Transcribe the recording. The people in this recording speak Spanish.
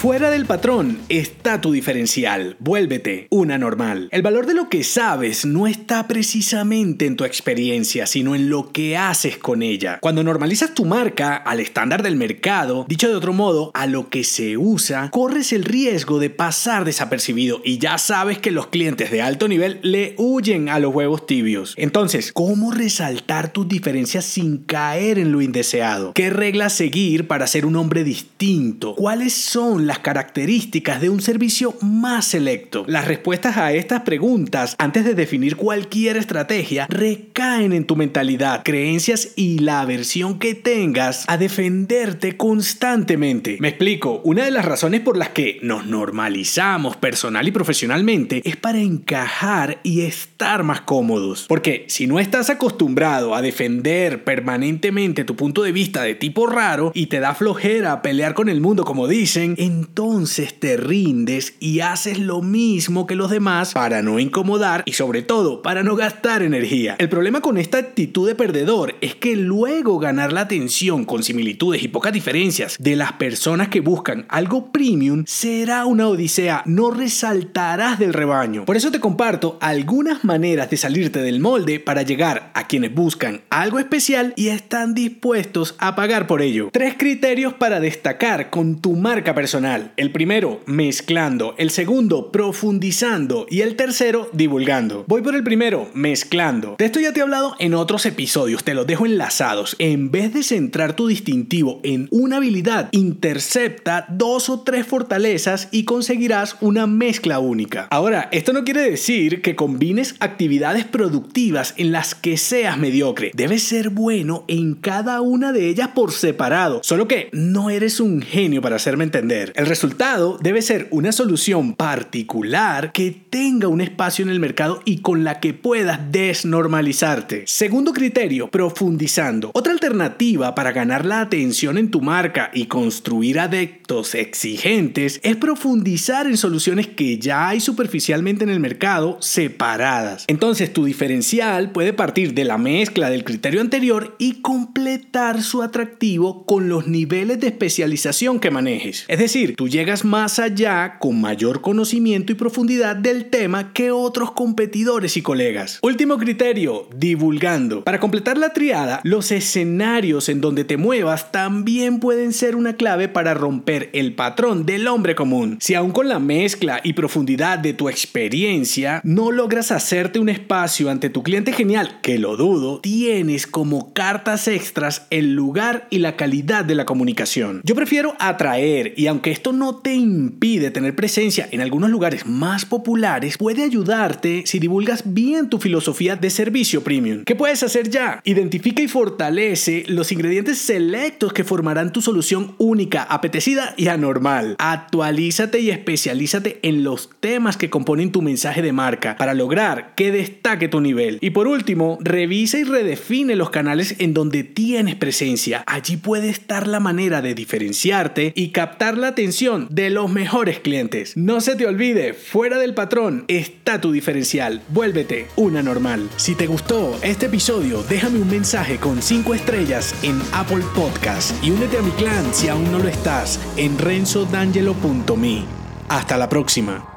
Fuera del patrón está tu diferencial. Vuélvete una normal. El valor de lo que sabes no está precisamente en tu experiencia, sino en lo que haces con ella. Cuando normalizas tu marca al estándar del mercado, dicho de otro modo, a lo que se usa, corres el riesgo de pasar desapercibido y ya sabes que los clientes de alto nivel le huyen a los huevos tibios. Entonces, ¿cómo resaltar tus diferencias sin caer en lo indeseado? ¿Qué reglas seguir para ser un hombre distinto? ¿Cuáles son las características de un servicio más selecto? Las respuestas a estas preguntas, antes de definir cualquier estrategia, recaen en tu mentalidad, creencias y la aversión que tengas a defenderte constantemente. Me explico, una de las razones por las que nos normalizamos personal y profesionalmente es para encajar y estar más cómodos. Porque si no estás acostumbrado a defender permanentemente tu punto de vista de tipo raro y te da flojera pelear con el mundo como dicen, entonces te rindes y haces lo mismo que los demás para no incomodar y sobre todo para no gastar energía. El problema con esta actitud de perdedor es que luego ganar la atención con similitudes y pocas diferencias de las personas que buscan algo premium será una odisea, no resaltarás del rebaño. Por eso te comparto algunas maneras de salirte del molde para llegar a quienes buscan algo especial y están dispuestos a pagar por ello. Tres criterios para destacar con tu marca personal el primero, mezclando. El segundo, profundizando. Y el tercero, divulgando. Voy por el primero, mezclando. De esto ya te he hablado en otros episodios, te los dejo enlazados. En vez de centrar tu distintivo en una habilidad, intercepta dos o tres fortalezas y conseguirás una mezcla única. Ahora, esto no quiere decir que combines actividades productivas en las que seas mediocre. Debes ser bueno en cada una de ellas por separado. Solo que no eres un genio para hacerme entender. El resultado debe ser una solución particular que tenga un espacio en el mercado y con la que puedas desnormalizarte. Segundo criterio, profundizando. Otra alternativa para ganar la atención en tu marca y construir adeptos exigentes es profundizar en soluciones que ya hay superficialmente en el mercado separadas. Entonces tu diferencial puede partir de la mezcla del criterio anterior y completar su atractivo con los niveles de especialización que manejes. Es decir, tú llegas más allá con mayor conocimiento y profundidad del tema que otros competidores y colegas. Último criterio, divulgando. Para completar la triada, los escenarios en donde te muevas también pueden ser una clave para romper el patrón del hombre común. Si aún con la mezcla y profundidad de tu experiencia no logras hacerte un espacio ante tu cliente genial, que lo dudo, tienes como cartas extras el lugar y la calidad de la comunicación. Yo prefiero atraer y aunque esto no te impide tener presencia en algunos lugares más populares, puede ayudarte si divulgas bien tu filosofía de servicio premium. ¿Qué puedes hacer ya? Identifica y fortalece los ingredientes selectos que formarán tu solución única, apetecida y anormal. Actualízate y especialízate en los temas que componen tu mensaje de marca para lograr que destaque tu nivel. Y por último, revisa y redefine los canales en donde tienes presencia. Allí puede estar la manera de diferenciarte y captar la atención de los mejores clientes. No se te olvide, fuera del patrón está tu diferencial. Vuélvete una normal. Si te gustó este episodio, déjame un mensaje con 5 estrellas en Apple Podcast y únete a mi clan si aún no lo estás en renzodangelo.me. Hasta la próxima.